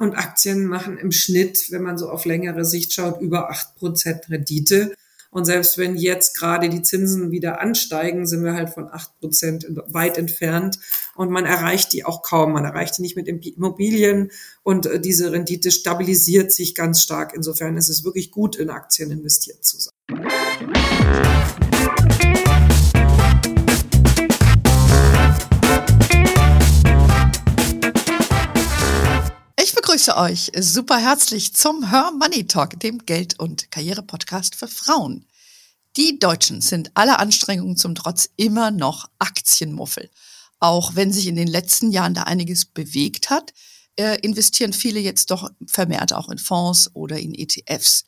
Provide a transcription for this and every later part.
Und Aktien machen im Schnitt, wenn man so auf längere Sicht schaut, über acht Prozent Rendite. Und selbst wenn jetzt gerade die Zinsen wieder ansteigen, sind wir halt von acht Prozent weit entfernt. Und man erreicht die auch kaum. Man erreicht die nicht mit Immobilien. Und äh, diese Rendite stabilisiert sich ganz stark. Insofern ist es wirklich gut, in Aktien investiert zu sein. Begrüße euch super herzlich zum Her Money Talk, dem Geld- und Karriere-Podcast für Frauen. Die Deutschen sind aller Anstrengungen zum Trotz immer noch Aktienmuffel. Auch wenn sich in den letzten Jahren da einiges bewegt hat, äh, investieren viele jetzt doch vermehrt auch in Fonds oder in ETFs.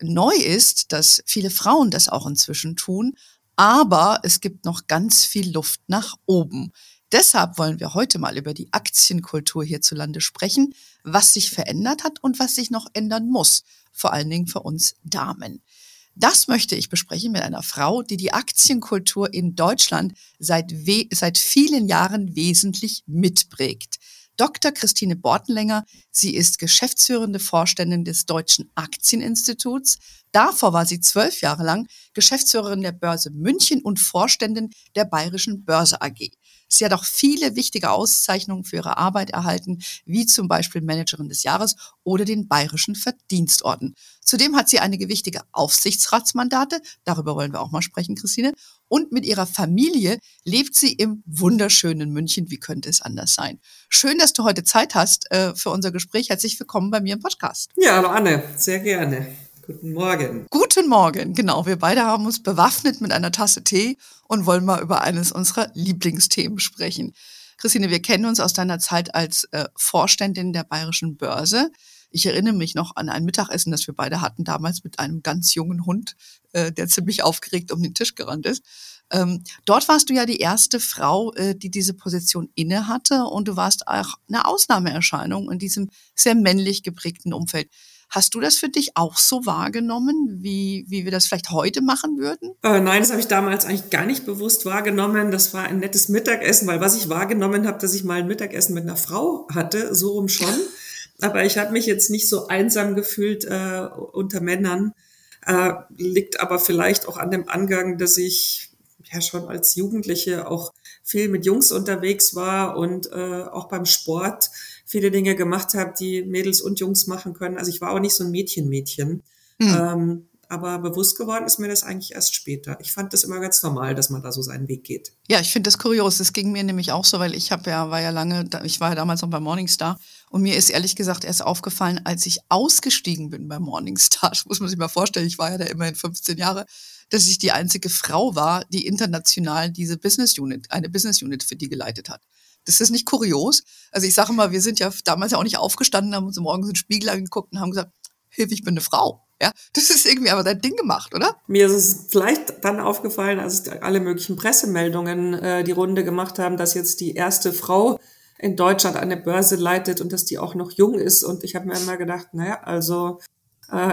Neu ist, dass viele Frauen das auch inzwischen tun, aber es gibt noch ganz viel Luft nach oben. Deshalb wollen wir heute mal über die Aktienkultur hierzulande sprechen, was sich verändert hat und was sich noch ändern muss, vor allen Dingen für uns Damen. Das möchte ich besprechen mit einer Frau, die die Aktienkultur in Deutschland seit, seit vielen Jahren wesentlich mitprägt. Dr. Christine Bortenlänger. Sie ist geschäftsführende Vorständin des Deutschen Aktieninstituts. Davor war sie zwölf Jahre lang Geschäftsführerin der Börse München und Vorständin der Bayerischen Börse AG. Sie hat auch viele wichtige Auszeichnungen für ihre Arbeit erhalten, wie zum Beispiel Managerin des Jahres oder den Bayerischen Verdienstorden. Zudem hat sie einige wichtige Aufsichtsratsmandate, darüber wollen wir auch mal sprechen, Christine. Und mit ihrer Familie lebt sie im wunderschönen München. Wie könnte es anders sein? Schön, dass du heute Zeit hast äh, für unser Gespräch. Herzlich willkommen bei mir im Podcast. Ja, hallo Anne, sehr gerne. Guten Morgen. Guten Morgen, genau. Wir beide haben uns bewaffnet mit einer Tasse Tee und wollen mal über eines unserer Lieblingsthemen sprechen. Christine, wir kennen uns aus deiner Zeit als äh, Vorständin der Bayerischen Börse. Ich erinnere mich noch an ein Mittagessen, das wir beide hatten, damals mit einem ganz jungen Hund, äh, der ziemlich aufgeregt um den Tisch gerannt ist. Ähm, dort warst du ja die erste Frau, äh, die diese Position inne hatte und du warst auch eine Ausnahmeerscheinung in diesem sehr männlich geprägten Umfeld. Hast du das für dich auch so wahrgenommen, wie, wie wir das vielleicht heute machen würden? Äh, nein, das habe ich damals eigentlich gar nicht bewusst wahrgenommen. Das war ein nettes Mittagessen, weil was ich wahrgenommen habe, dass ich mal ein Mittagessen mit einer Frau hatte, so rum schon. Aber ich habe mich jetzt nicht so einsam gefühlt äh, unter Männern. Äh, liegt aber vielleicht auch an dem Angang, dass ich ja schon als Jugendliche auch viel mit Jungs unterwegs war und äh, auch beim Sport viele Dinge gemacht habe, die Mädels und Jungs machen können. Also ich war auch nicht so ein Mädchen-Mädchen. Mhm. Ähm, aber bewusst geworden ist mir das eigentlich erst später. Ich fand das immer ganz normal, dass man da so seinen Weg geht. Ja, ich finde das kurios. Das ging mir nämlich auch so, weil ich habe ja war ja lange, ich war ja damals noch bei Morningstar und mir ist ehrlich gesagt erst aufgefallen, als ich ausgestiegen bin bei Morningstar. Das muss man sich mal vorstellen. Ich war ja da immerhin 15 Jahre dass ich die einzige Frau war, die international diese Business Unit, eine Business Unit für die geleitet hat. Das ist nicht kurios. Also ich sage mal, wir sind ja damals ja auch nicht aufgestanden, haben uns morgens in den Spiegel angeguckt und haben gesagt, Hilfe, ich bin eine Frau. Ja, das ist irgendwie aber dein Ding gemacht, oder? Mir ist es vielleicht dann aufgefallen, als alle möglichen Pressemeldungen äh, die Runde gemacht haben, dass jetzt die erste Frau in Deutschland eine Börse leitet und dass die auch noch jung ist. Und ich habe mir immer gedacht, naja, also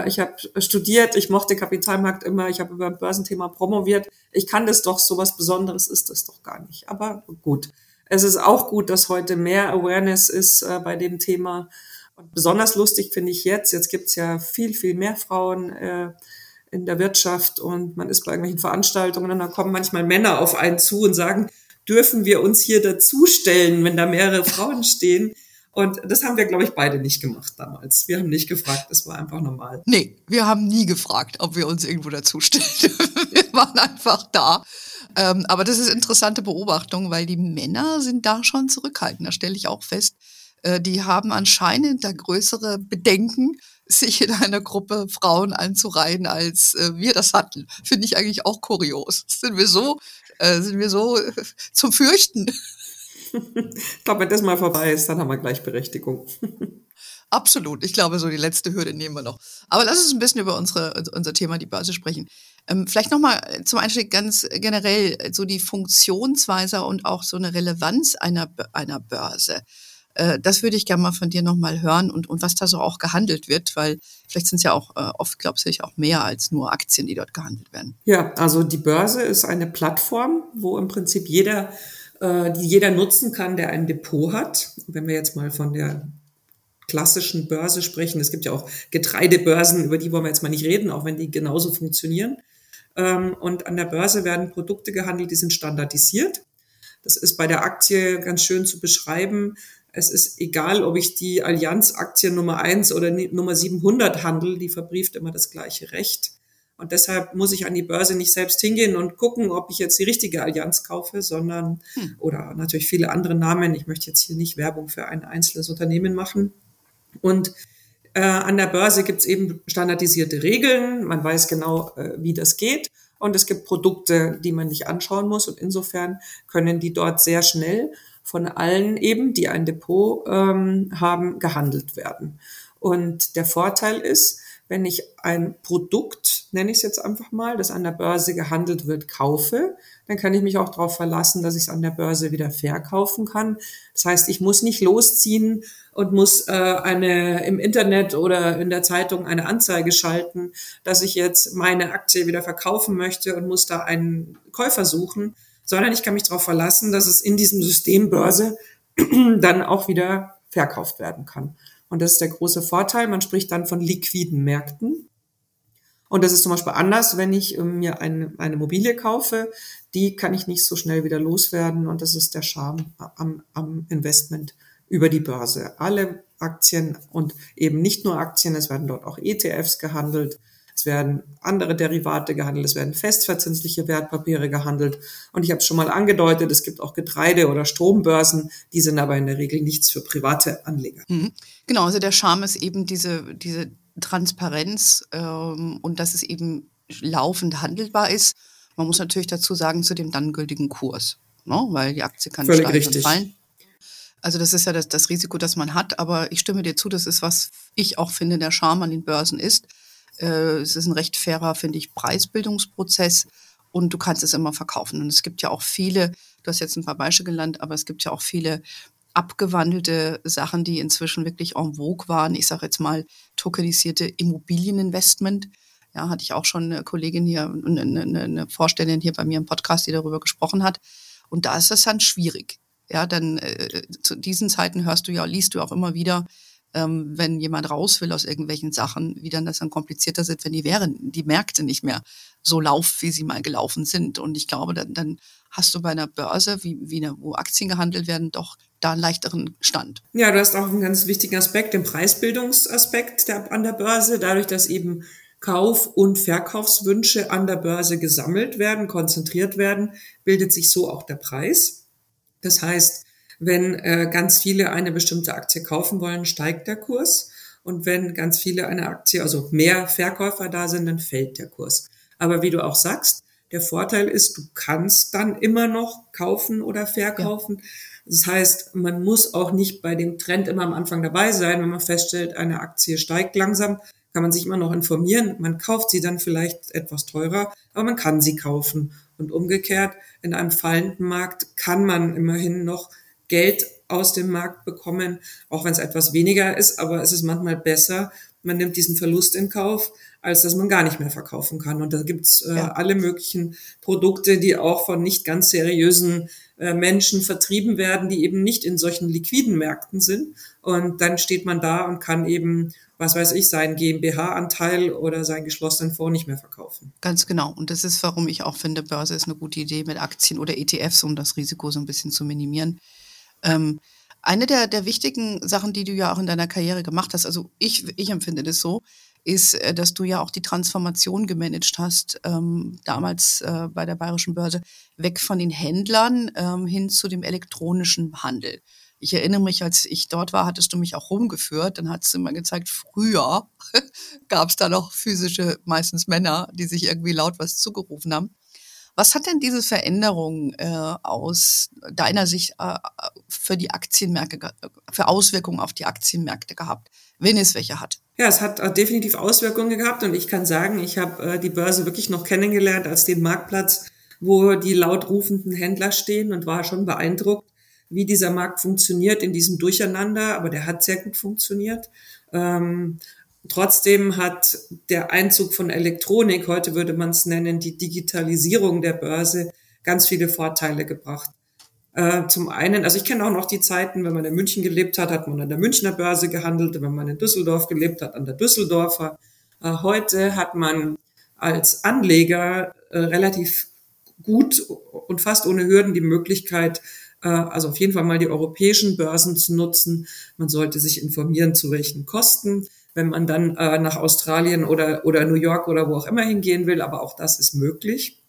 ich habe studiert, ich mochte Kapitalmarkt immer, ich habe über ein Börsenthema promoviert. Ich kann das doch, so was Besonderes ist das doch gar nicht. Aber gut. Es ist auch gut, dass heute mehr Awareness ist äh, bei dem Thema. Und besonders lustig finde ich jetzt, jetzt gibt's ja viel, viel mehr Frauen äh, in der Wirtschaft und man ist bei irgendwelchen Veranstaltungen und dann kommen manchmal Männer auf einen zu und sagen, dürfen wir uns hier dazustellen, wenn da mehrere Frauen stehen? Und das haben wir, glaube ich, beide nicht gemacht damals. Wir haben nicht gefragt, es war einfach normal. Nee, wir haben nie gefragt, ob wir uns irgendwo dazustellen. wir waren einfach da. Ähm, aber das ist interessante Beobachtung, weil die Männer sind da schon zurückhaltend. Da stelle ich auch fest, äh, die haben anscheinend da größere Bedenken, sich in einer Gruppe Frauen anzureihen, als äh, wir das hatten. Finde ich eigentlich auch kurios. Sind wir so, äh, sind wir so äh, zum Fürchten? ich glaube, wenn das mal vorbei ist, dann haben wir Gleichberechtigung. Absolut. Ich glaube, so die letzte Hürde nehmen wir noch. Aber lass uns ein bisschen über unsere, unser Thema, die Börse, sprechen. Ähm, vielleicht nochmal zum Einstieg ganz generell so die Funktionsweise und auch so eine Relevanz einer, einer Börse. Äh, das würde ich gerne mal von dir nochmal hören und, und was da so auch gehandelt wird, weil vielleicht sind es ja auch äh, oft, glaubst du, auch mehr als nur Aktien, die dort gehandelt werden. Ja, also die Börse ist eine Plattform, wo im Prinzip jeder äh, die jeder nutzen kann, der ein Depot hat. Wenn wir jetzt mal von der klassischen Börse sprechen. Es gibt ja auch Getreidebörsen, über die wollen wir jetzt mal nicht reden, auch wenn die genauso funktionieren. Ähm, und an der Börse werden Produkte gehandelt, die sind standardisiert. Das ist bei der Aktie ganz schön zu beschreiben. Es ist egal, ob ich die Allianz-Aktie Nummer eins oder Nummer 700 handle, die verbrieft immer das gleiche Recht. Und deshalb muss ich an die Börse nicht selbst hingehen und gucken, ob ich jetzt die richtige Allianz kaufe, sondern hm. oder natürlich viele andere Namen. Ich möchte jetzt hier nicht Werbung für ein einzelnes Unternehmen machen. Und äh, an der Börse gibt es eben standardisierte Regeln. Man weiß genau, äh, wie das geht. Und es gibt Produkte, die man nicht anschauen muss. Und insofern können die dort sehr schnell von allen eben, die ein Depot ähm, haben, gehandelt werden. Und der Vorteil ist, wenn ich ein Produkt, nenne ich es jetzt einfach mal, das an der Börse gehandelt wird, kaufe, dann kann ich mich auch darauf verlassen, dass ich es an der Börse wieder verkaufen kann. Das heißt, ich muss nicht losziehen und muss äh, eine im Internet oder in der Zeitung eine Anzeige schalten, dass ich jetzt meine Aktie wieder verkaufen möchte und muss da einen Käufer suchen, sondern ich kann mich darauf verlassen, dass es in diesem System Börse dann auch wieder verkauft werden kann. Und das ist der große Vorteil. Man spricht dann von liquiden Märkten. Und das ist zum Beispiel anders, wenn ich ähm, mir eine, eine Immobilie kaufe. Die kann ich nicht so schnell wieder loswerden. Und das ist der Charme am, am Investment über die Börse. Alle Aktien und eben nicht nur Aktien, es werden dort auch ETFs gehandelt. Es werden andere Derivate gehandelt, es werden festverzinsliche Wertpapiere gehandelt. Und ich habe es schon mal angedeutet, es gibt auch Getreide- oder Strombörsen, die sind aber in der Regel nichts für private Anleger. Mhm. Genau, also der Charme ist eben diese, diese Transparenz ähm, und dass es eben laufend handelbar ist. Man muss natürlich dazu sagen, zu dem dann gültigen Kurs, ne? weil die Aktie kann Völlig steigen richtig. und fallen. Also das ist ja das, das Risiko, das man hat, aber ich stimme dir zu, das ist, was ich auch finde, der Charme an den Börsen ist äh, es ist ein recht fairer, finde ich, Preisbildungsprozess und du kannst es immer verkaufen. Und es gibt ja auch viele, du hast jetzt ein paar Beispiele genannt, aber es gibt ja auch viele abgewandelte Sachen, die inzwischen wirklich en vogue waren. Ich sage jetzt mal tokenisierte Immobilieninvestment. Ja, hatte ich auch schon eine Kollegin hier, eine, eine, eine Vorstellerin hier bei mir im Podcast, die darüber gesprochen hat. Und da ist es dann schwierig. Ja, dann äh, zu diesen Zeiten hörst du ja, liest du auch immer wieder, ähm, wenn jemand raus will aus irgendwelchen Sachen, wie dann das dann komplizierter sind, wenn die wären, die Märkte nicht mehr so laufen, wie sie mal gelaufen sind. Und ich glaube, dann, dann hast du bei einer Börse, wie, wie eine, wo Aktien gehandelt werden, doch da einen leichteren Stand. Ja, du hast auch einen ganz wichtigen Aspekt, den Preisbildungsaspekt der, an der Börse, dadurch, dass eben Kauf- und Verkaufswünsche an der Börse gesammelt werden, konzentriert werden, bildet sich so auch der Preis. Das heißt, wenn äh, ganz viele eine bestimmte Aktie kaufen wollen, steigt der Kurs. Und wenn ganz viele eine Aktie, also mehr Verkäufer da sind, dann fällt der Kurs. Aber wie du auch sagst, der Vorteil ist, du kannst dann immer noch kaufen oder verkaufen. Ja. Das heißt, man muss auch nicht bei dem Trend immer am Anfang dabei sein. Wenn man feststellt, eine Aktie steigt langsam, kann man sich immer noch informieren. Man kauft sie dann vielleicht etwas teurer, aber man kann sie kaufen. Und umgekehrt, in einem fallenden Markt kann man immerhin noch Geld aus dem Markt bekommen, auch wenn es etwas weniger ist, aber es ist manchmal besser, man nimmt diesen Verlust in Kauf, als dass man gar nicht mehr verkaufen kann. Und da gibt's äh, ja. alle möglichen Produkte, die auch von nicht ganz seriösen äh, Menschen vertrieben werden, die eben nicht in solchen liquiden Märkten sind. Und dann steht man da und kann eben, was weiß ich, seinen GmbH-Anteil oder seinen geschlossenen Fonds nicht mehr verkaufen. Ganz genau. Und das ist, warum ich auch finde, Börse ist eine gute Idee mit Aktien oder ETFs, um das Risiko so ein bisschen zu minimieren. Ähm, eine der, der wichtigen Sachen, die du ja auch in deiner Karriere gemacht hast, also ich, ich empfinde das so, ist, äh, dass du ja auch die Transformation gemanagt hast, ähm, damals äh, bei der Bayerischen Börse, weg von den Händlern ähm, hin zu dem elektronischen Handel. Ich erinnere mich, als ich dort war, hattest du mich auch rumgeführt. Dann hat es immer gezeigt, früher gab es da noch physische, meistens Männer, die sich irgendwie laut was zugerufen haben. Was hat denn diese Veränderung äh, aus deiner Sicht äh, für die Aktienmärkte, für Auswirkungen auf die Aktienmärkte gehabt, wenn es welche hat? Ja, es hat äh, definitiv Auswirkungen gehabt und ich kann sagen, ich habe äh, die Börse wirklich noch kennengelernt als den Marktplatz, wo die laut rufenden Händler stehen und war schon beeindruckt, wie dieser Markt funktioniert in diesem Durcheinander, aber der hat sehr gut funktioniert. Ähm, Trotzdem hat der Einzug von Elektronik, heute würde man es nennen, die Digitalisierung der Börse, ganz viele Vorteile gebracht. Äh, zum einen, also ich kenne auch noch die Zeiten, wenn man in München gelebt hat, hat man an der Münchner Börse gehandelt, wenn man in Düsseldorf gelebt hat, an der Düsseldorfer. Äh, heute hat man als Anleger äh, relativ gut und fast ohne Hürden die Möglichkeit, äh, also auf jeden Fall mal die europäischen Börsen zu nutzen. Man sollte sich informieren, zu welchen Kosten, wenn man dann äh, nach Australien oder, oder New York oder wo auch immer hingehen will. Aber auch das ist möglich,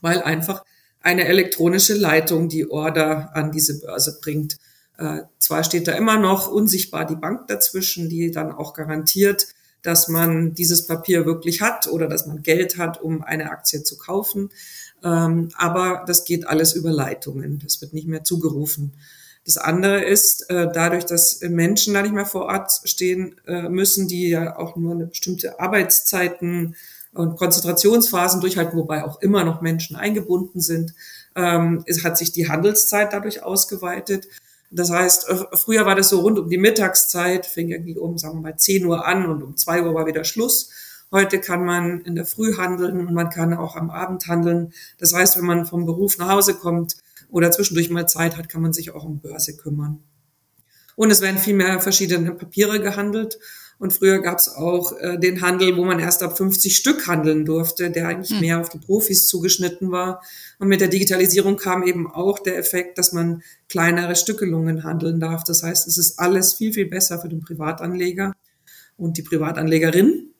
weil einfach eine elektronische Leitung die Order an diese Börse bringt. Äh, zwar steht da immer noch unsichtbar die Bank dazwischen, die dann auch garantiert, dass man dieses Papier wirklich hat oder dass man Geld hat, um eine Aktie zu kaufen. Ähm, aber das geht alles über Leitungen. Das wird nicht mehr zugerufen. Das andere ist, äh, dadurch, dass Menschen da nicht mehr vor Ort stehen äh, müssen, die ja auch nur eine bestimmte Arbeitszeiten und Konzentrationsphasen durchhalten, wobei auch immer noch Menschen eingebunden sind, ähm, es hat sich die Handelszeit dadurch ausgeweitet. Das heißt, äh, früher war das so rund um die Mittagszeit, fing irgendwie um, sagen wir mal, 10 Uhr an und um 2 Uhr war wieder Schluss. Heute kann man in der Früh handeln und man kann auch am Abend handeln. Das heißt, wenn man vom Beruf nach Hause kommt oder zwischendurch mal Zeit hat, kann man sich auch um Börse kümmern. Und es werden viel mehr verschiedene Papiere gehandelt. Und früher gab es auch äh, den Handel, wo man erst ab 50 Stück handeln durfte, der eigentlich hm. mehr auf die Profis zugeschnitten war. Und mit der Digitalisierung kam eben auch der Effekt, dass man kleinere Stückelungen handeln darf. Das heißt, es ist alles viel, viel besser für den Privatanleger und die Privatanlegerin.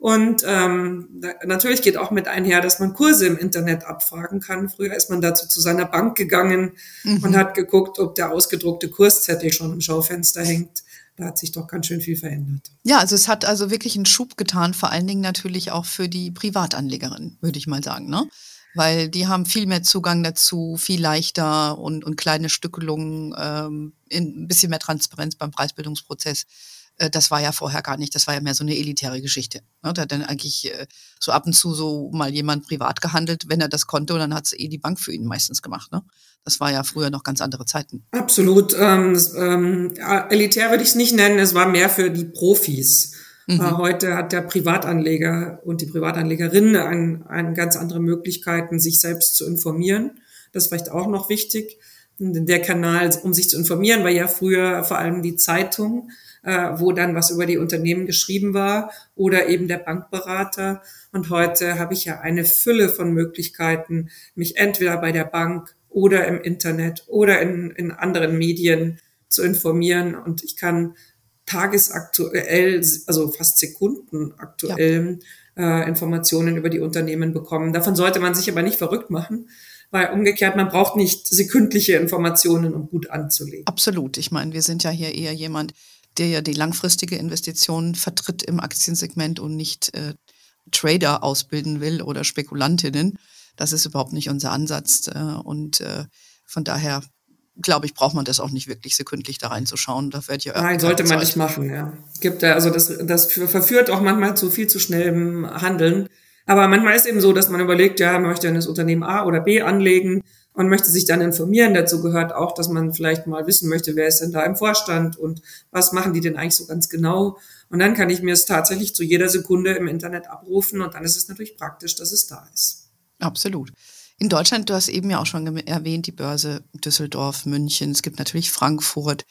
Und ähm, natürlich geht auch mit einher, dass man Kurse im Internet abfragen kann. Früher ist man dazu zu seiner Bank gegangen mhm. und hat geguckt, ob der ausgedruckte Kurszettel schon im Schaufenster hängt da hat sich doch ganz schön viel verändert. Ja, also es hat also wirklich einen Schub getan, vor allen Dingen natürlich auch für die Privatanlegerin, würde ich mal sagen, ne? Weil die haben viel mehr Zugang dazu, viel leichter und, und kleine Stückelungen, ähm, in, ein bisschen mehr Transparenz beim Preisbildungsprozess. Äh, das war ja vorher gar nicht, das war ja mehr so eine elitäre Geschichte. Ne? Da hat dann eigentlich äh, so ab und zu so mal jemand privat gehandelt, wenn er das konnte, und dann hat es eh die Bank für ihn meistens gemacht. Ne? Das war ja früher noch ganz andere Zeiten. Absolut. Ähm, ähm, elitär würde ich es nicht nennen, es war mehr für die Profis. Mhm. Äh, heute hat der Privatanleger und die Privatanlegerin ein, ein ganz andere Möglichkeiten, sich selbst zu informieren. Das ist vielleicht auch noch wichtig. Der Kanal, um sich zu informieren, war ja früher vor allem die Zeitung äh, wo dann was über die Unternehmen geschrieben war oder eben der Bankberater. Und heute habe ich ja eine Fülle von Möglichkeiten, mich entweder bei der Bank oder im Internet oder in, in anderen Medien zu informieren. Und ich kann tagesaktuell, also fast sekundenaktuell ja. äh, Informationen über die Unternehmen bekommen. Davon sollte man sich aber nicht verrückt machen, weil umgekehrt, man braucht nicht sekündliche Informationen, um gut anzulegen. Absolut. Ich meine, wir sind ja hier eher jemand, der ja die langfristige Investition vertritt im Aktiensegment und nicht äh, Trader ausbilden will oder Spekulantinnen. Das ist überhaupt nicht unser Ansatz. Äh, und äh, von daher glaube ich, braucht man das auch nicht wirklich sekündlich da reinzuschauen. Da wird ja Nein, sollte man nicht machen, ja. Gibt da, also das, das verführt auch manchmal zu viel zu schnellem Handeln. Aber manchmal ist eben so, dass man überlegt, ja, man möchte in das Unternehmen A oder B anlegen man möchte sich dann informieren. Dazu gehört auch, dass man vielleicht mal wissen möchte, wer ist denn da im Vorstand und was machen die denn eigentlich so ganz genau. Und dann kann ich mir es tatsächlich zu jeder Sekunde im Internet abrufen und dann ist es natürlich praktisch, dass es da ist. Absolut. In Deutschland, du hast eben ja auch schon erwähnt, die Börse Düsseldorf, München, es gibt natürlich Frankfurt.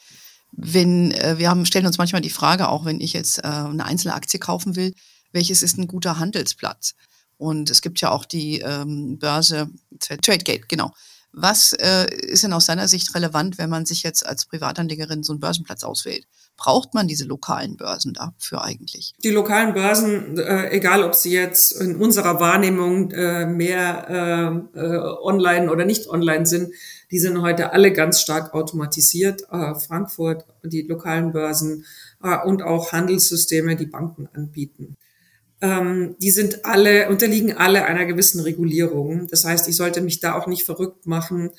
Wenn, äh, wir haben, stellen uns manchmal die Frage, auch wenn ich jetzt äh, eine einzelne Aktie kaufen will, welches ist ein guter Handelsplatz? Und es gibt ja auch die ähm, Börse Tradegate, genau. Was äh, ist denn aus seiner Sicht relevant, wenn man sich jetzt als Privatanlegerin so einen Börsenplatz auswählt? Braucht man diese lokalen Börsen dafür eigentlich? Die lokalen Börsen, äh, egal ob sie jetzt in unserer Wahrnehmung äh, mehr äh, äh, online oder nicht online sind, die sind heute alle ganz stark automatisiert. Äh, Frankfurt, die lokalen Börsen äh, und auch Handelssysteme, die Banken anbieten ähm, die sind alle, unterliegen alle einer gewissen Regulierung. Das heißt, ich sollte mich da auch nicht verrückt machen,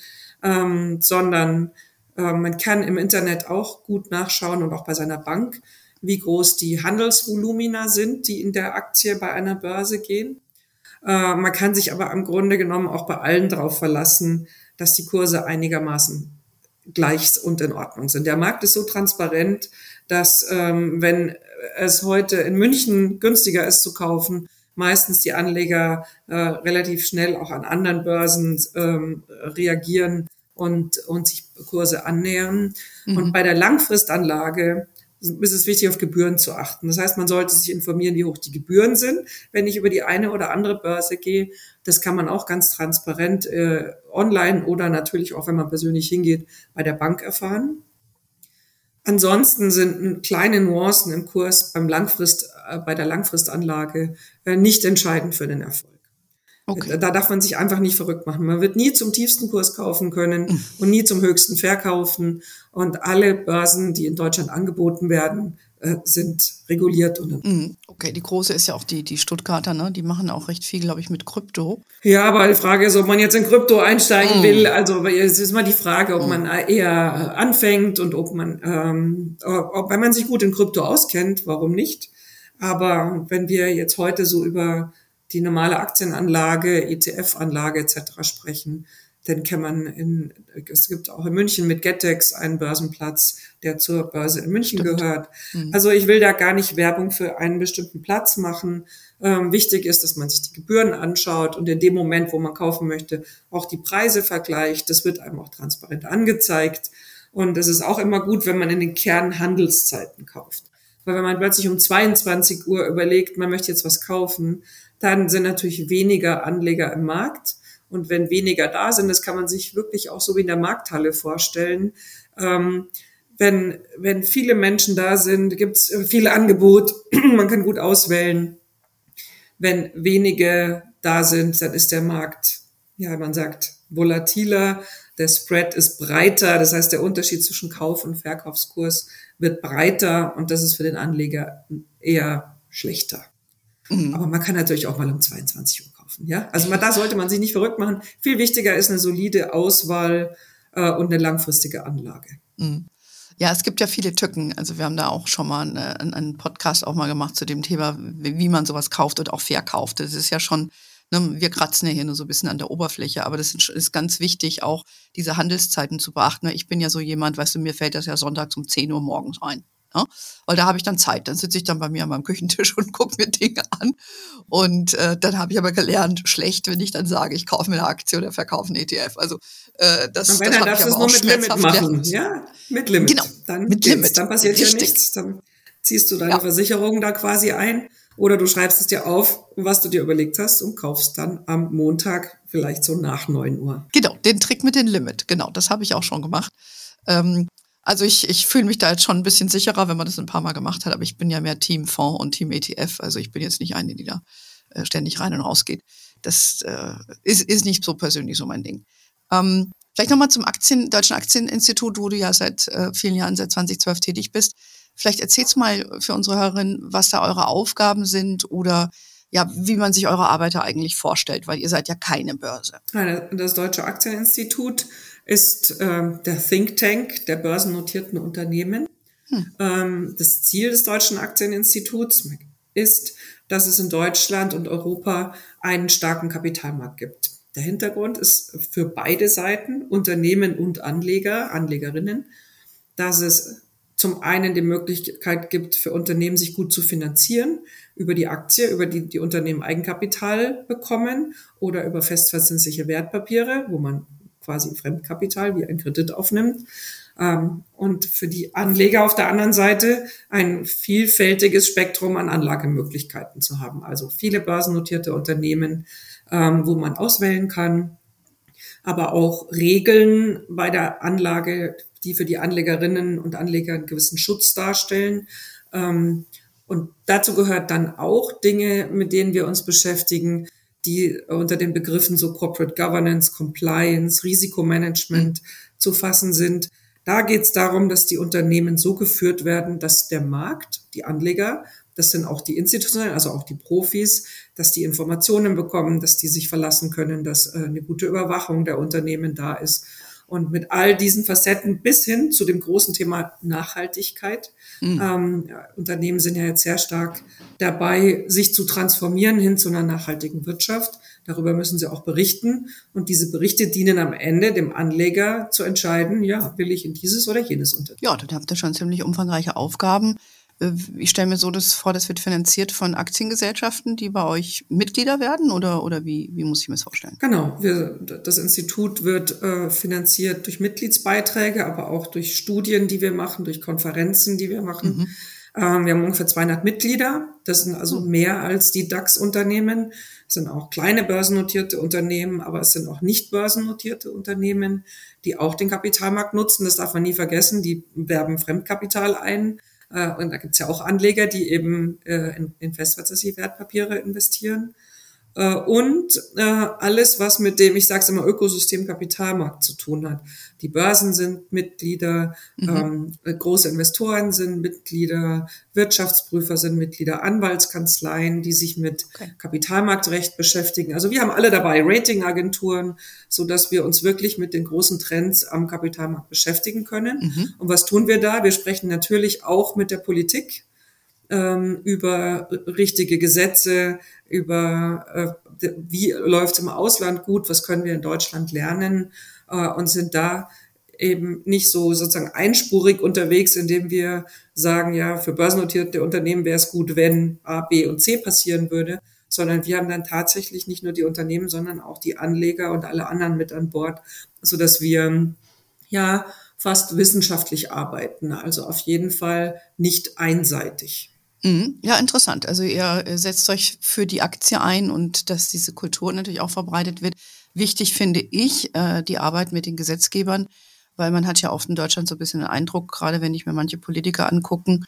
ähm, sondern äh, man kann im Internet auch gut nachschauen und auch bei seiner Bank, wie groß die Handelsvolumina sind, die in der Aktie bei einer Börse gehen. Äh, man kann sich aber im Grunde genommen auch bei allen darauf verlassen, dass die Kurse einigermaßen gleich und in Ordnung sind. Der Markt ist so transparent, dass ähm, wenn es heute in München günstiger ist zu kaufen, meistens die Anleger äh, relativ schnell auch an anderen Börsen ähm, reagieren und, und sich Kurse annähern. Mhm. Und bei der Langfristanlage ist es wichtig, auf Gebühren zu achten. Das heißt, man sollte sich informieren, wie hoch die Gebühren sind, wenn ich über die eine oder andere Börse gehe. Das kann man auch ganz transparent äh, online oder natürlich auch, wenn man persönlich hingeht, bei der Bank erfahren. Ansonsten sind kleine Nuancen im Kurs beim Langfrist, äh, bei der Langfristanlage äh, nicht entscheidend für den Erfolg. Okay. Da darf man sich einfach nicht verrückt machen. Man wird nie zum tiefsten Kurs kaufen können und nie zum höchsten verkaufen. Und alle Börsen, die in Deutschland angeboten werden, sind reguliert. Und mhm. okay, die große ist ja auch die, die Stuttgarter, ne? Die machen auch recht viel, glaube ich, mit Krypto. Ja, aber die Frage ist, ob man jetzt in Krypto einsteigen mm. will. Also es ist mal die Frage, ob mm. man eher anfängt und ob man, ähm, ob, wenn man sich gut in Krypto auskennt, warum nicht? Aber wenn wir jetzt heute so über die normale Aktienanlage, ETF-Anlage etc. sprechen, dann kann man in, es gibt auch in München mit Getex einen Börsenplatz, der zur Börse in München Stimmt. gehört. Mhm. Also ich will da gar nicht Werbung für einen bestimmten Platz machen. Ähm, wichtig ist, dass man sich die Gebühren anschaut und in dem Moment, wo man kaufen möchte, auch die Preise vergleicht. Das wird einem auch transparent angezeigt. Und es ist auch immer gut, wenn man in den Kernhandelszeiten kauft. Weil wenn man plötzlich um 22 Uhr überlegt, man möchte jetzt was kaufen, dann sind natürlich weniger Anleger im Markt. Und wenn weniger da sind, das kann man sich wirklich auch so wie in der Markthalle vorstellen. Ähm, wenn, wenn viele Menschen da sind, gibt es viel Angebot, man kann gut auswählen. Wenn wenige da sind, dann ist der Markt, ja, man sagt, volatiler, der Spread ist breiter, das heißt, der Unterschied zwischen Kauf- und Verkaufskurs wird breiter und das ist für den Anleger eher schlechter. Mhm. Aber man kann natürlich auch mal um 22 Uhr kaufen. Ja, also man, da sollte man sich nicht verrückt machen. Viel wichtiger ist eine solide Auswahl äh, und eine langfristige Anlage. Mhm. Ja, es gibt ja viele Tücken. Also wir haben da auch schon mal einen, einen Podcast auch mal gemacht zu dem Thema, wie man sowas kauft und auch verkauft. Das ist ja schon, ne, wir kratzen ja hier nur so ein bisschen an der Oberfläche, aber das ist ganz wichtig, auch diese Handelszeiten zu beachten. Ich bin ja so jemand, weißt du, mir fällt das ja sonntags um 10 Uhr morgens ein. Ja? Weil da habe ich dann Zeit. Dann sitze ich dann bei mir an meinem Küchentisch und gucke mir Dinge an. Und äh, dann habe ich aber gelernt, schlecht, wenn ich dann sage, ich kaufe mir eine Aktie oder verkaufe einen ETF. Also äh, das, und wenn das darfst du es nur mit Limit machen. Gelernt. Ja, mit Limit. Genau, dann mit Limit. Dann passiert Richtig. ja nichts. Dann ziehst du deine ja. Versicherung da quasi ein. Oder du schreibst es dir auf, was du dir überlegt hast und kaufst dann am Montag vielleicht so nach neun Uhr. Genau, den Trick mit dem Limit. Genau, das habe ich auch schon gemacht. Ähm, also ich, ich fühle mich da jetzt schon ein bisschen sicherer, wenn man das ein paar Mal gemacht hat, aber ich bin ja mehr Team Fonds und Team ETF. Also ich bin jetzt nicht eine, die da äh, ständig rein und raus geht. Das äh, ist, ist nicht so persönlich so mein Ding. Ähm, vielleicht nochmal zum Aktien, Deutschen Aktieninstitut, wo du ja seit äh, vielen Jahren, seit 2012 tätig bist. Vielleicht erzählst mal für unsere Hörerinnen, was da eure Aufgaben sind oder ja, wie man sich eure Arbeit eigentlich vorstellt, weil ihr seid ja keine Börse. Das Deutsche Aktieninstitut ist äh, der Think Tank der börsennotierten Unternehmen. Hm. Ähm, das Ziel des Deutschen Aktieninstituts ist, dass es in Deutschland und Europa einen starken Kapitalmarkt gibt. Der Hintergrund ist für beide Seiten, Unternehmen und Anleger, Anlegerinnen, dass es zum einen die Möglichkeit gibt, für Unternehmen sich gut zu finanzieren, über die Aktie, über die die Unternehmen Eigenkapital bekommen oder über festverzinsliche Wertpapiere, wo man quasi Fremdkapital wie ein Kredit aufnimmt. Ähm, und für die Anleger auf der anderen Seite ein vielfältiges Spektrum an Anlagemöglichkeiten zu haben. Also viele börsennotierte Unternehmen, ähm, wo man auswählen kann, aber auch Regeln bei der Anlage, die für die Anlegerinnen und Anleger einen gewissen Schutz darstellen. Ähm, und dazu gehört dann auch Dinge, mit denen wir uns beschäftigen, die unter den Begriffen so Corporate Governance, Compliance, Risikomanagement mhm. zu fassen sind. Da geht es darum, dass die Unternehmen so geführt werden, dass der Markt, die Anleger, das sind auch die Institutionellen, also auch die Profis, dass die Informationen bekommen, dass die sich verlassen können, dass äh, eine gute Überwachung der Unternehmen da ist und mit all diesen Facetten bis hin zu dem großen Thema Nachhaltigkeit. Mhm. Ähm, ja, Unternehmen sind ja jetzt sehr stark dabei, sich zu transformieren hin zu einer nachhaltigen Wirtschaft. Darüber müssen sie auch berichten. Und diese Berichte dienen am Ende dem Anleger zu entscheiden, ja, will ich in dieses oder jenes Unternehmen. Ja, dann habt ihr schon ziemlich umfangreiche Aufgaben. Ich stelle mir so das vor, das wird finanziert von Aktiengesellschaften, die bei euch Mitglieder werden oder, oder wie, wie muss ich mir das vorstellen? Genau, wir, das Institut wird äh, finanziert durch Mitgliedsbeiträge, aber auch durch Studien, die wir machen, durch Konferenzen, die wir machen. Mhm. Ähm, wir haben ungefähr 200 Mitglieder. Das sind also mhm. mehr als die DAX-Unternehmen. Es sind auch kleine börsennotierte Unternehmen, aber es sind auch nicht börsennotierte Unternehmen, die auch den Kapitalmarkt nutzen. Das darf man nie vergessen. Die werben Fremdkapital ein äh, und da gibt es ja auch Anleger, die eben äh, in, in festverzinsliche Wertpapiere investieren. Äh, und äh, alles, was mit dem, ich sage es immer, Ökosystem Kapitalmarkt zu tun hat. Die Börsen sind Mitglieder, mhm. ähm, große Investoren sind Mitglieder, Wirtschaftsprüfer sind Mitglieder, Anwaltskanzleien, die sich mit okay. Kapitalmarktrecht beschäftigen. Also wir haben alle dabei, Ratingagenturen, so dass wir uns wirklich mit den großen Trends am Kapitalmarkt beschäftigen können. Mhm. Und was tun wir da? Wir sprechen natürlich auch mit der Politik ähm, über richtige Gesetze, über äh, wie läuft es im Ausland? Gut, was können wir in Deutschland lernen? Äh, und sind da eben nicht so sozusagen einspurig unterwegs, indem wir sagen, ja, für börsennotierte Unternehmen wäre es gut, wenn A, B und C passieren würde, sondern wir haben dann tatsächlich nicht nur die Unternehmen, sondern auch die Anleger und alle anderen mit an Bord, so dass wir ja fast wissenschaftlich arbeiten, also auf jeden Fall nicht einseitig. Mhm. Ja, interessant. Also ihr setzt euch für die Aktie ein und dass diese Kultur natürlich auch verbreitet wird. Wichtig finde ich äh, die Arbeit mit den Gesetzgebern, weil man hat ja oft in Deutschland so ein bisschen den Eindruck, gerade wenn ich mir manche Politiker angucken,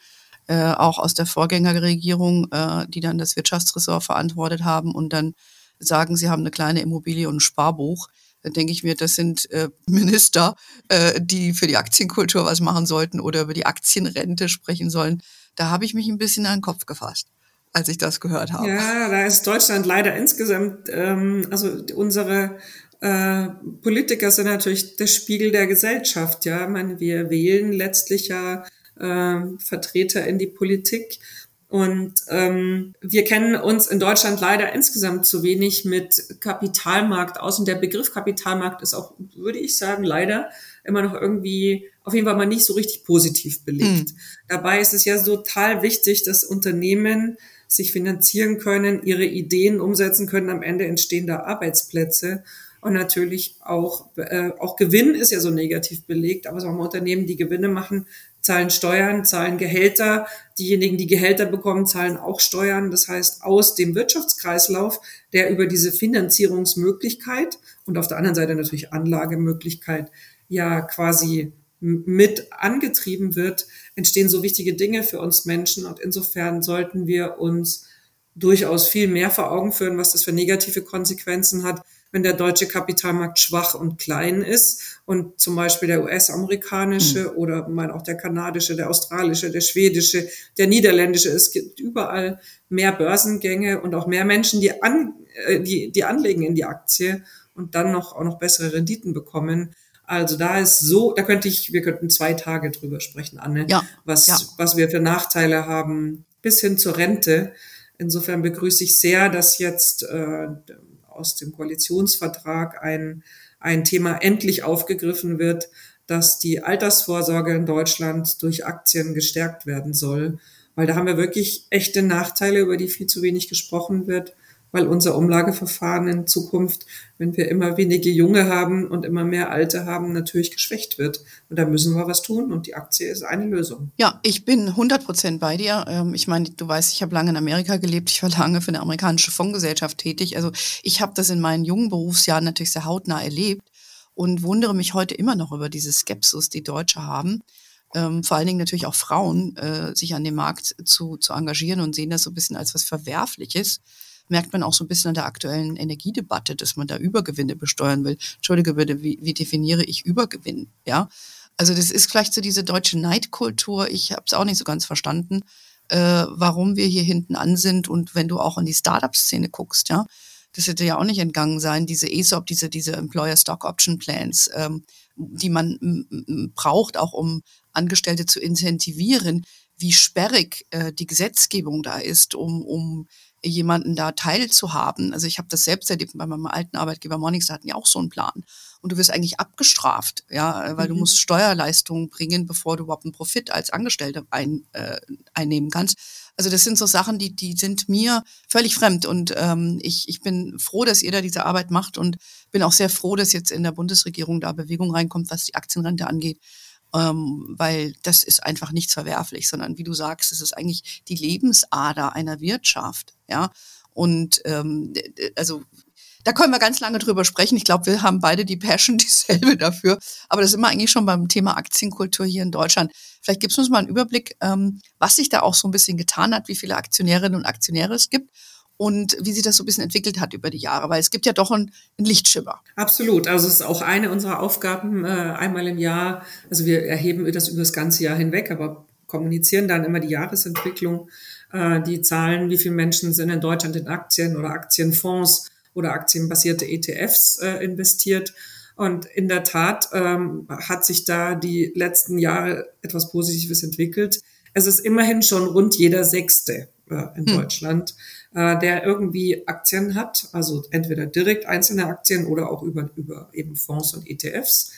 äh, auch aus der Vorgängerregierung, äh, die dann das Wirtschaftsressort verantwortet haben und dann sagen, sie haben eine kleine Immobilie und ein Sparbuch. Da denke ich mir, das sind äh, Minister, äh, die für die Aktienkultur was machen sollten oder über die Aktienrente sprechen sollen. Da habe ich mich ein bisschen an den Kopf gefasst, als ich das gehört habe. Ja, da ist Deutschland leider insgesamt, ähm, also unsere äh, Politiker sind natürlich der Spiegel der Gesellschaft. Ja, ich meine, wir wählen letztlich ja äh, Vertreter in die Politik. Und ähm, wir kennen uns in Deutschland leider insgesamt zu wenig mit Kapitalmarkt aus. Und der Begriff Kapitalmarkt ist auch, würde ich sagen, leider immer noch irgendwie auf jeden Fall mal nicht so richtig positiv belegt. Mhm. Dabei ist es ja total wichtig, dass Unternehmen sich finanzieren können, ihre Ideen umsetzen können, am Ende entstehen da Arbeitsplätze. Und natürlich auch, äh, auch Gewinn ist ja so negativ belegt, aber sagen wir Unternehmen, die Gewinne machen, zahlen Steuern, zahlen Gehälter. Diejenigen, die Gehälter bekommen, zahlen auch Steuern. Das heißt, aus dem Wirtschaftskreislauf, der über diese Finanzierungsmöglichkeit und auf der anderen Seite natürlich Anlagemöglichkeit ja quasi mit angetrieben wird, entstehen so wichtige Dinge für uns Menschen. Und insofern sollten wir uns durchaus viel mehr vor Augen führen, was das für negative Konsequenzen hat, wenn der deutsche Kapitalmarkt schwach und klein ist und zum Beispiel der US-amerikanische mhm. oder mein auch der kanadische, der australische, der schwedische, der niederländische. Es gibt überall mehr Börsengänge und auch mehr Menschen, die, an, äh, die, die anlegen in die Aktie und dann noch, auch noch bessere Renditen bekommen. Also da ist so, da könnte ich, wir könnten zwei Tage drüber sprechen, Anne, ja, was, ja. was wir für Nachteile haben, bis hin zur Rente. Insofern begrüße ich sehr, dass jetzt äh, aus dem Koalitionsvertrag ein, ein Thema endlich aufgegriffen wird, dass die Altersvorsorge in Deutschland durch Aktien gestärkt werden soll. Weil da haben wir wirklich echte Nachteile, über die viel zu wenig gesprochen wird weil unser Umlageverfahren in Zukunft, wenn wir immer wenige Junge haben und immer mehr Alte haben, natürlich geschwächt wird. Und da müssen wir was tun und die Aktie ist eine Lösung. Ja, ich bin 100 Prozent bei dir. Ähm, ich meine, du weißt, ich habe lange in Amerika gelebt. Ich war lange für eine amerikanische Fondsgesellschaft tätig. Also ich habe das in meinen jungen Berufsjahren natürlich sehr hautnah erlebt und wundere mich heute immer noch über diese Skepsis, die Deutsche haben. Ähm, vor allen Dingen natürlich auch Frauen, äh, sich an dem Markt zu, zu engagieren und sehen das so ein bisschen als was Verwerfliches merkt man auch so ein bisschen an der aktuellen Energiedebatte, dass man da Übergewinne besteuern will. Entschuldige bitte, wie, wie definiere ich Übergewinn? Ja, also das ist vielleicht so diese deutsche Neidkultur. Ich habe es auch nicht so ganz verstanden, äh, warum wir hier hinten an sind. Und wenn du auch in die Startup-Szene guckst, ja, das hätte ja auch nicht entgangen sein, diese ESOP, diese, diese Employer Stock Option Plans, ähm, die man braucht, auch um Angestellte zu incentivieren, wie sperrig äh, die Gesetzgebung da ist, um, um jemanden da teilzuhaben. Also ich habe das selbst erlebt bei meinem alten Arbeitgeber Morningstar hatten ja auch so einen Plan. Und du wirst eigentlich abgestraft, ja, weil mhm. du musst Steuerleistungen bringen, bevor du überhaupt einen Profit als Angestellte ein, äh, einnehmen kannst. Also das sind so Sachen, die, die sind mir völlig fremd. Und ähm, ich, ich bin froh, dass ihr da diese Arbeit macht und bin auch sehr froh, dass jetzt in der Bundesregierung da Bewegung reinkommt, was die Aktienrente angeht. Ähm, weil das ist einfach nichts verwerflich, sondern wie du sagst, es ist eigentlich die Lebensader einer Wirtschaft. Ja. Und ähm, also da können wir ganz lange drüber sprechen. Ich glaube, wir haben beide die Passion dieselbe dafür. Aber das ist immer eigentlich schon beim Thema Aktienkultur hier in Deutschland. Vielleicht gibst du uns mal einen Überblick, ähm, was sich da auch so ein bisschen getan hat, wie viele Aktionärinnen und Aktionäre es gibt und wie sich das so ein bisschen entwickelt hat über die Jahre, weil es gibt ja doch einen, einen Lichtschimmer. Absolut. Also es ist auch eine unserer Aufgaben äh, einmal im Jahr. Also wir erheben das über das ganze Jahr hinweg, aber kommunizieren dann immer die Jahresentwicklung, äh, die Zahlen, wie viele Menschen sind in Deutschland in Aktien oder Aktienfonds oder aktienbasierte ETFs äh, investiert. Und in der Tat ähm, hat sich da die letzten Jahre etwas Positives entwickelt. Es ist immerhin schon rund jeder Sechste äh, in hm. Deutschland, äh, der irgendwie Aktien hat, also entweder direkt einzelne Aktien oder auch über, über eben Fonds und ETFs.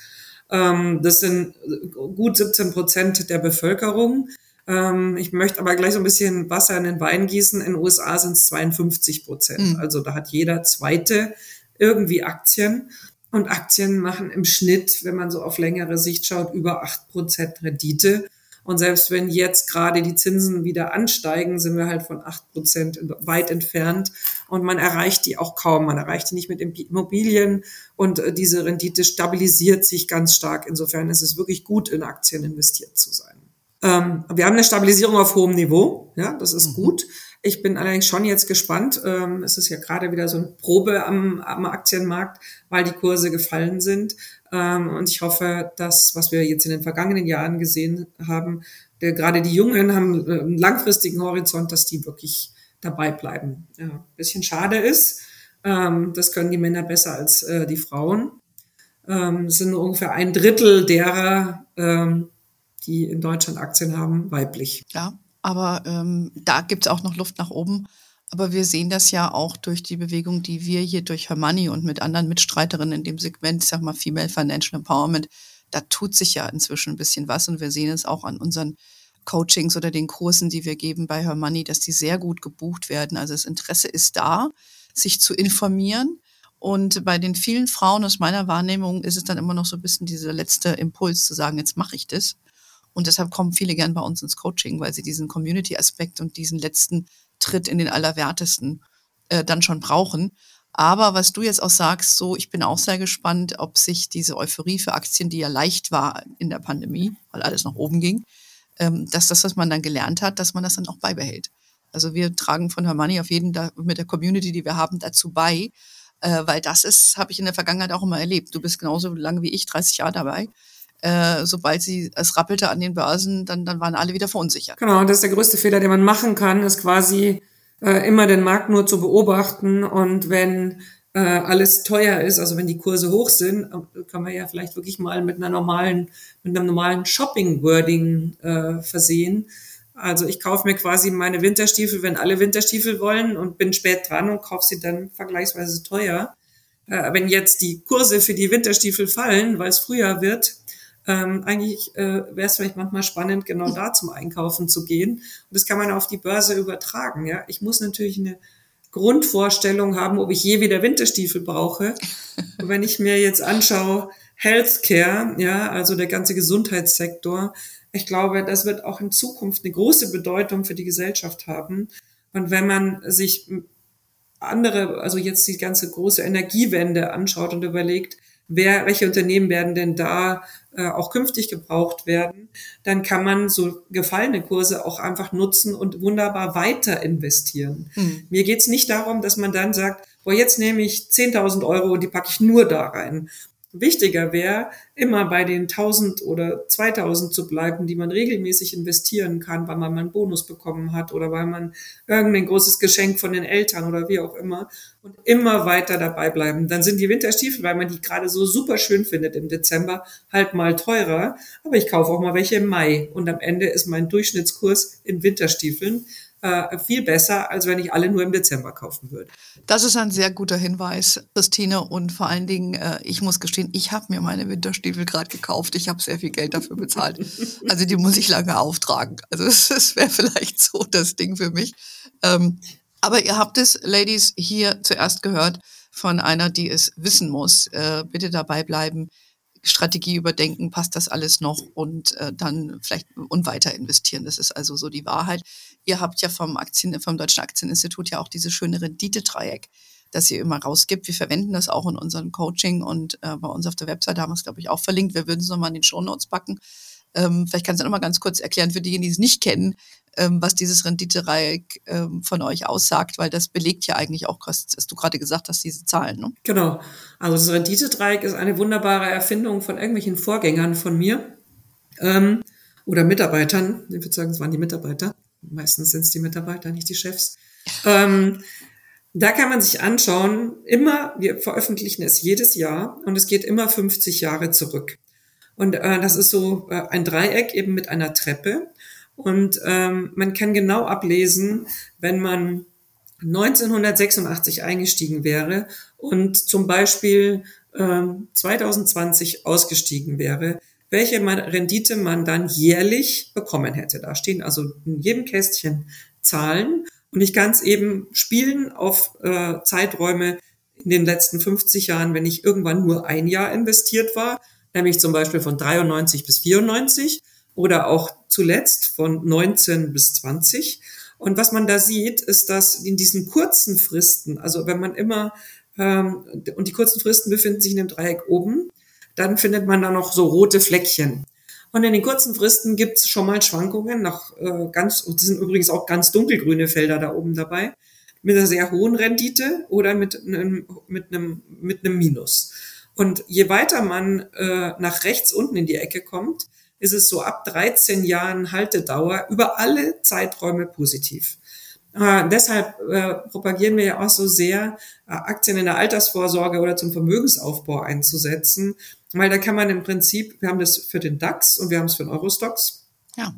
Ähm, das sind gut 17 Prozent der Bevölkerung. Ähm, ich möchte aber gleich so ein bisschen Wasser in den Wein gießen. In den USA sind es 52 Prozent. Mhm. Also da hat jeder Zweite irgendwie Aktien. Und Aktien machen im Schnitt, wenn man so auf längere Sicht schaut, über acht Prozent Rendite. Und selbst wenn jetzt gerade die Zinsen wieder ansteigen, sind wir halt von acht Prozent weit entfernt. Und man erreicht die auch kaum. Man erreicht die nicht mit Immobilien. Und äh, diese Rendite stabilisiert sich ganz stark. Insofern ist es wirklich gut, in Aktien investiert zu sein. Ähm, wir haben eine Stabilisierung auf hohem Niveau, ja, das ist mhm. gut. Ich bin allerdings schon jetzt gespannt. Ähm, es ist ja gerade wieder so eine Probe am, am Aktienmarkt, weil die Kurse gefallen sind. Ähm, und ich hoffe, dass, was wir jetzt in den vergangenen Jahren gesehen haben, der, gerade die Jungen haben äh, einen langfristigen Horizont, dass die wirklich dabei bleiben. Ja, bisschen schade ist. Ähm, das können die Männer besser als äh, die Frauen. Ähm, es sind nur ungefähr ein Drittel derer, ähm, die in Deutschland Aktien haben, weiblich. Ja, aber ähm, da gibt es auch noch Luft nach oben. Aber wir sehen das ja auch durch die Bewegung, die wir hier durch Hermoney und mit anderen Mitstreiterinnen in dem Segment, ich sag mal Female Financial Empowerment, da tut sich ja inzwischen ein bisschen was und wir sehen es auch an unseren Coachings oder den Kursen, die wir geben bei Hermoney, dass die sehr gut gebucht werden. Also das Interesse ist da, sich zu informieren. Und bei den vielen Frauen aus meiner Wahrnehmung ist es dann immer noch so ein bisschen dieser letzte Impuls zu sagen, jetzt mache ich das. Und deshalb kommen viele gern bei uns ins Coaching, weil sie diesen Community-Aspekt und diesen letzten Tritt in den Allerwertesten äh, dann schon brauchen. Aber was du jetzt auch sagst, so, ich bin auch sehr gespannt, ob sich diese Euphorie für Aktien, die ja leicht war in der Pandemie, weil alles nach oben ging, ähm, dass das, was man dann gelernt hat, dass man das dann auch beibehält. Also wir tragen von Hermanni auf jeden Fall mit der Community, die wir haben, dazu bei, äh, weil das ist, habe ich in der Vergangenheit auch immer erlebt. Du bist genauso lange wie ich, 30 Jahre dabei äh, sobald sie es rappelte an den Börsen, dann, dann waren alle wieder verunsichert. Genau, und das ist der größte Fehler, den man machen kann, ist quasi äh, immer den Markt nur zu beobachten und wenn äh, alles teuer ist, also wenn die Kurse hoch sind, äh, kann man ja vielleicht wirklich mal mit einer normalen, mit einem normalen Shopping-Wording äh, versehen. Also ich kaufe mir quasi meine Winterstiefel, wenn alle Winterstiefel wollen und bin spät dran und kaufe sie dann vergleichsweise teuer. Äh, wenn jetzt die Kurse für die Winterstiefel fallen, weil es früher wird, ähm, eigentlich äh, wäre es vielleicht manchmal spannend, genau da zum Einkaufen zu gehen. Und das kann man auf die Börse übertragen. Ja, ich muss natürlich eine Grundvorstellung haben, ob ich je wieder Winterstiefel brauche. Und wenn ich mir jetzt anschaue, Healthcare, ja, also der ganze Gesundheitssektor, ich glaube, das wird auch in Zukunft eine große Bedeutung für die Gesellschaft haben. Und wenn man sich andere, also jetzt die ganze große Energiewende anschaut und überlegt, wer, welche Unternehmen werden denn da äh, auch künftig gebraucht werden, dann kann man so gefallene Kurse auch einfach nutzen und wunderbar weiter investieren. Mhm. Mir geht's nicht darum, dass man dann sagt, boah, jetzt nehme ich 10.000 Euro und die packe ich nur da rein. Wichtiger wäre, immer bei den 1000 oder 2000 zu bleiben, die man regelmäßig investieren kann, weil man mal einen Bonus bekommen hat oder weil man irgendein großes Geschenk von den Eltern oder wie auch immer und immer weiter dabei bleiben. Dann sind die Winterstiefel, weil man die gerade so super schön findet im Dezember, halt mal teurer, aber ich kaufe auch mal welche im Mai und am Ende ist mein Durchschnittskurs in Winterstiefeln äh, viel besser, als wenn ich alle nur im Dezember kaufen würde. Das ist ein sehr guter Hinweis, Christine. Und vor allen Dingen, äh, ich muss gestehen, ich habe mir meine Winterstiefel gerade gekauft. Ich habe sehr viel Geld dafür bezahlt. Also die muss ich lange auftragen. Also das wäre vielleicht so das Ding für mich. Ähm, aber ihr habt es, Ladies, hier zuerst gehört von einer, die es wissen muss. Äh, bitte dabei bleiben. Strategie überdenken, passt das alles noch und äh, dann vielleicht und weiter investieren. Das ist also so die Wahrheit. Ihr habt ja vom Aktien, vom Deutschen Aktieninstitut ja auch dieses schöne Renditedreieck, das ihr immer rausgibt. Wir verwenden das auch in unserem Coaching und äh, bei uns auf der Website haben wir es, glaube ich, auch verlinkt. Wir würden es nochmal in den Show Notes packen. Ähm, vielleicht kannst du noch mal ganz kurz erklären für diejenigen, die es nicht kennen, ähm, was dieses Renditereieck ähm, von euch aussagt, weil das belegt ja eigentlich auch, was du gerade gesagt hast, diese Zahlen. Ne? Genau. Also das Renditedreieck ist eine wunderbare Erfindung von irgendwelchen Vorgängern von mir ähm, oder Mitarbeitern. Ich würde sagen, es waren die Mitarbeiter. Meistens sind es die Mitarbeiter, nicht die Chefs. Ähm, da kann man sich anschauen, immer, wir veröffentlichen es jedes Jahr und es geht immer 50 Jahre zurück. Und äh, das ist so äh, ein Dreieck eben mit einer Treppe. Und ähm, man kann genau ablesen, wenn man 1986 eingestiegen wäre und zum Beispiel ähm, 2020 ausgestiegen wäre, welche man, Rendite man dann jährlich bekommen hätte. Da stehen also in jedem Kästchen Zahlen und ich kann es eben spielen auf äh, Zeiträume in den letzten 50 Jahren, wenn ich irgendwann nur ein Jahr investiert war, nämlich zum Beispiel von 93 bis 94 oder auch zuletzt von 19 bis 20. Und was man da sieht, ist, dass in diesen kurzen Fristen, also wenn man immer, ähm, und die kurzen Fristen befinden sich in dem Dreieck oben, dann findet man da noch so rote Fleckchen. Und in den kurzen Fristen gibt es schon mal Schwankungen nach äh, ganz, und das sind übrigens auch ganz dunkelgrüne Felder da oben dabei, mit einer sehr hohen Rendite oder mit einem, mit einem, mit einem Minus. Und je weiter man äh, nach rechts unten in die Ecke kommt, ist es so ab 13 Jahren Haltedauer über alle Zeiträume positiv. Äh, deshalb äh, propagieren wir ja auch so sehr, äh, Aktien in der Altersvorsorge oder zum Vermögensaufbau einzusetzen, weil da kann man im Prinzip, wir haben das für den DAX und wir haben es für den Eurostox. Ja.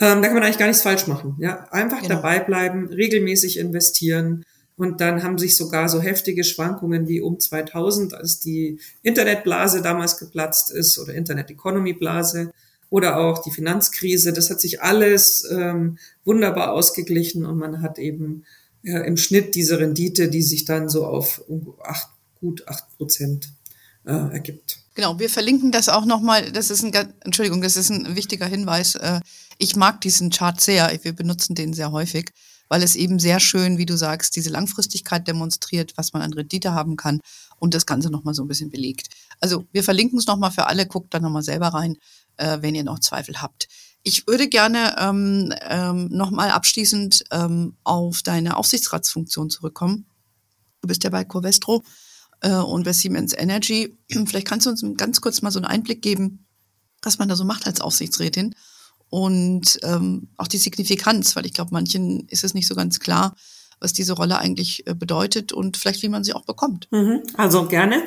Ähm, da kann man eigentlich gar nichts falsch machen. Ja, einfach genau. dabei bleiben, regelmäßig investieren. Und dann haben sich sogar so heftige Schwankungen wie um 2000, als die Internetblase damals geplatzt ist oder Internet Economy Blase, oder auch die Finanzkrise. Das hat sich alles ähm, wunderbar ausgeglichen und man hat eben äh, im Schnitt diese Rendite, die sich dann so auf acht, gut acht Prozent äh, ergibt. Genau, wir verlinken das auch nochmal. Das ist ein, Entschuldigung, das ist ein wichtiger Hinweis. Äh, ich mag diesen Chart sehr. Wir benutzen den sehr häufig, weil es eben sehr schön, wie du sagst, diese Langfristigkeit demonstriert, was man an Rendite haben kann und das Ganze nochmal so ein bisschen belegt. Also wir verlinken es nochmal für alle, guckt da nochmal selber rein äh, wenn ihr noch Zweifel habt. Ich würde gerne ähm, ähm, nochmal abschließend ähm, auf deine Aufsichtsratsfunktion zurückkommen. Du bist ja bei Covestro äh, und bei Siemens Energy. Vielleicht kannst du uns ganz kurz mal so einen Einblick geben, was man da so macht als Aufsichtsrätin und ähm, auch die Signifikanz, weil ich glaube, manchen ist es nicht so ganz klar, was diese Rolle eigentlich äh, bedeutet und vielleicht wie man sie auch bekommt. Mhm. Also gerne.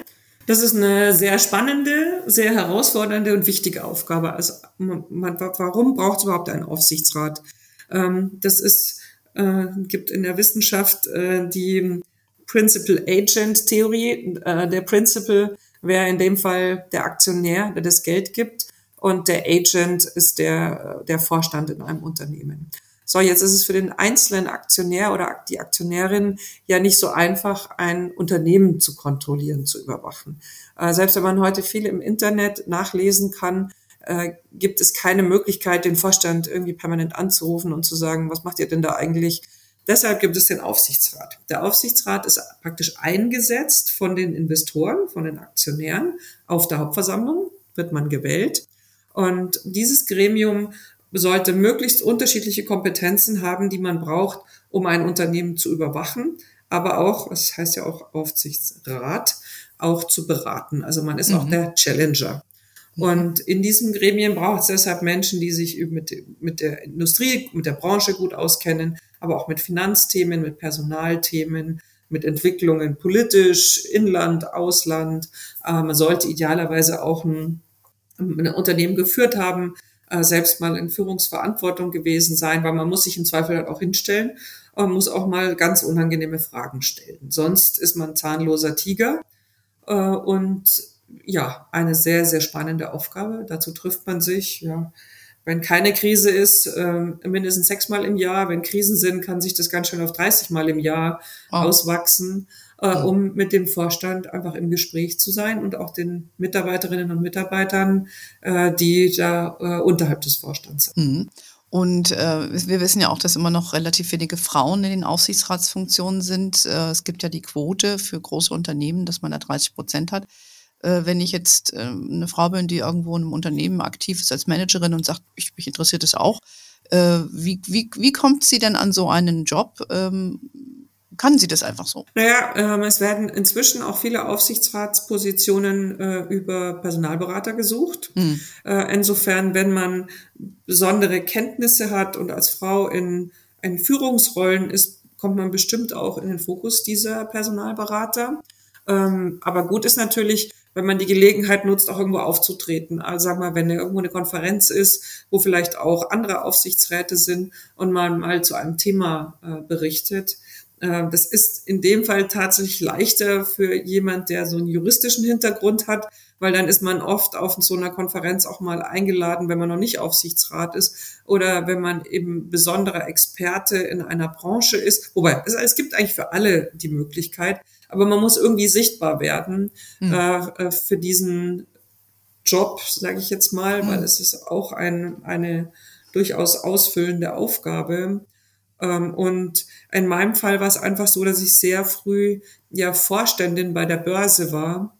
Das ist eine sehr spannende, sehr herausfordernde und wichtige Aufgabe. Also man, warum braucht es überhaupt einen Aufsichtsrat? Ähm, das ist, äh, gibt in der Wissenschaft äh, die Principal Agent Theorie. Äh, der Principal wäre in dem Fall der Aktionär, der das Geld gibt, und der Agent ist der, der Vorstand in einem Unternehmen. So, jetzt ist es für den einzelnen Aktionär oder die Aktionärin ja nicht so einfach, ein Unternehmen zu kontrollieren, zu überwachen. Äh, selbst wenn man heute viel im Internet nachlesen kann, äh, gibt es keine Möglichkeit, den Vorstand irgendwie permanent anzurufen und zu sagen, was macht ihr denn da eigentlich? Deshalb gibt es den Aufsichtsrat. Der Aufsichtsrat ist praktisch eingesetzt von den Investoren, von den Aktionären. Auf der Hauptversammlung wird man gewählt. Und dieses Gremium sollte möglichst unterschiedliche Kompetenzen haben, die man braucht, um ein Unternehmen zu überwachen, aber auch, das heißt ja auch Aufsichtsrat, auch zu beraten. Also man ist mhm. auch der Challenger. Mhm. Und in diesen Gremien braucht es deshalb Menschen, die sich mit, mit der Industrie, mit der Branche gut auskennen, aber auch mit Finanzthemen, mit Personalthemen, mit Entwicklungen politisch, Inland, Ausland. Äh, man sollte idealerweise auch ein Unternehmen geführt haben, äh, selbst mal in Führungsverantwortung gewesen sein, weil man muss sich im Zweifel halt auch hinstellen und muss auch mal ganz unangenehme Fragen stellen. Sonst ist man zahnloser Tiger äh, und ja, eine sehr, sehr spannende Aufgabe. Dazu trifft man sich, ja, wenn keine Krise ist, äh, mindestens sechsmal im Jahr. Wenn Krisen sind, kann sich das ganz schön auf 30 Mal im Jahr oh. auswachsen, äh, um mit dem Vorstand einfach im Gespräch zu sein und auch den Mitarbeiterinnen und Mitarbeitern, äh, die da äh, unterhalb des Vorstands sind. Mhm. Und äh, wir wissen ja auch, dass immer noch relativ wenige Frauen in den Aufsichtsratsfunktionen sind. Äh, es gibt ja die Quote für große Unternehmen, dass man da 30 Prozent hat äh, wenn ich jetzt äh, eine Frau bin, die irgendwo in einem Unternehmen aktiv ist als Managerin und sagt, ich, mich interessiert es auch, äh, wie, wie, wie kommt sie denn an so einen Job? Ähm, kann sie das einfach so? Naja, ähm, es werden inzwischen auch viele Aufsichtsratspositionen äh, über Personalberater gesucht. Mhm. Äh, insofern, wenn man besondere Kenntnisse hat und als Frau in, in Führungsrollen ist, kommt man bestimmt auch in den Fokus dieser Personalberater. Ähm, aber gut ist natürlich, wenn man die Gelegenheit nutzt, auch irgendwo aufzutreten. Also sag mal, wenn irgendwo eine Konferenz ist, wo vielleicht auch andere Aufsichtsräte sind und man mal zu einem Thema äh, berichtet. Äh, das ist in dem Fall tatsächlich leichter für jemand, der so einen juristischen Hintergrund hat, weil dann ist man oft auf so einer Konferenz auch mal eingeladen, wenn man noch nicht Aufsichtsrat ist oder wenn man eben besonderer Experte in einer Branche ist. Wobei, es, es gibt eigentlich für alle die Möglichkeit, aber man muss irgendwie sichtbar werden mhm. äh, für diesen Job, sage ich jetzt mal, mhm. weil es ist auch ein, eine durchaus ausfüllende Aufgabe. Ähm, und in meinem Fall war es einfach so, dass ich sehr früh ja Vorständin bei der Börse war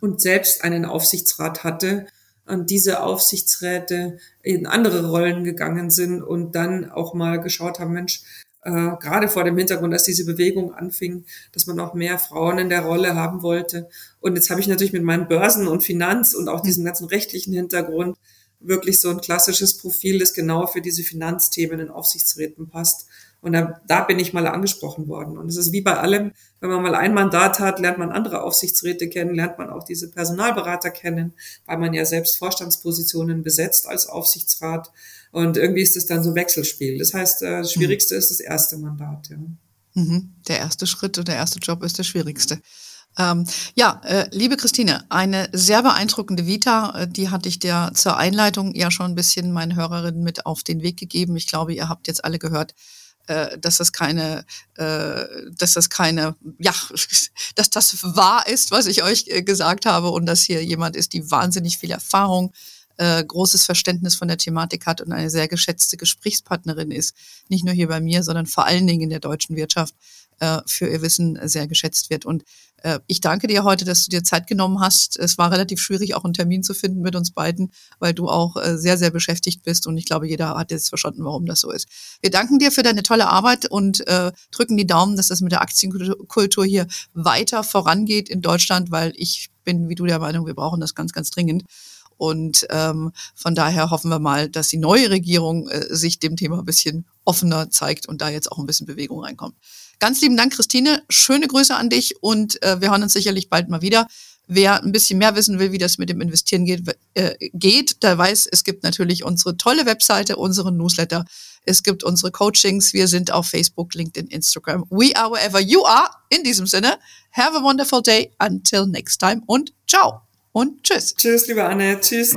und selbst einen Aufsichtsrat hatte und diese Aufsichtsräte in andere Rollen gegangen sind und dann auch mal geschaut haben, Mensch, äh, gerade vor dem Hintergrund, dass diese Bewegung anfing, dass man auch mehr Frauen in der Rolle haben wollte. Und jetzt habe ich natürlich mit meinem Börsen- und Finanz- und auch diesem ganzen rechtlichen Hintergrund wirklich so ein klassisches Profil, das genau für diese Finanzthemen in Aufsichtsräten passt. Und da, da bin ich mal angesprochen worden. Und es ist wie bei allem, wenn man mal ein Mandat hat, lernt man andere Aufsichtsräte kennen, lernt man auch diese Personalberater kennen, weil man ja selbst Vorstandspositionen besetzt als Aufsichtsrat. Und irgendwie ist es dann so Wechselspiel. Das heißt, äh, das Schwierigste mhm. ist das erste Mandat. Ja. Mhm. Der erste Schritt und der erste Job ist der schwierigste. Ähm, ja, äh, liebe Christine, eine sehr beeindruckende Vita, äh, die hatte ich dir zur Einleitung ja schon ein bisschen meinen Hörerinnen mit auf den Weg gegeben. Ich glaube, ihr habt jetzt alle gehört, äh, dass das keine, äh, dass das keine, ja, dass das wahr ist, was ich euch äh, gesagt habe und dass hier jemand ist, die wahnsinnig viel Erfahrung äh, großes Verständnis von der Thematik hat und eine sehr geschätzte Gesprächspartnerin ist. Nicht nur hier bei mir, sondern vor allen Dingen in der deutschen Wirtschaft äh, für ihr Wissen sehr geschätzt wird. Und äh, ich danke dir heute, dass du dir Zeit genommen hast. Es war relativ schwierig, auch einen Termin zu finden mit uns beiden, weil du auch äh, sehr, sehr beschäftigt bist. Und ich glaube, jeder hat jetzt verstanden, warum das so ist. Wir danken dir für deine tolle Arbeit und äh, drücken die Daumen, dass das mit der Aktienkultur hier weiter vorangeht in Deutschland, weil ich bin, wie du der Meinung, wir brauchen das ganz, ganz dringend. Und ähm, von daher hoffen wir mal, dass die neue Regierung äh, sich dem Thema ein bisschen offener zeigt und da jetzt auch ein bisschen Bewegung reinkommt. Ganz lieben Dank, Christine. Schöne Grüße an dich und äh, wir hören uns sicherlich bald mal wieder. Wer ein bisschen mehr wissen will, wie das mit dem Investieren geht, äh, geht, der weiß, es gibt natürlich unsere tolle Webseite, unseren Newsletter. Es gibt unsere Coachings. Wir sind auf Facebook, LinkedIn, Instagram. We are wherever you are. In diesem Sinne, have a wonderful day. Until next time und ciao und tschüss. Tschüss, liebe Anne. Tschüss.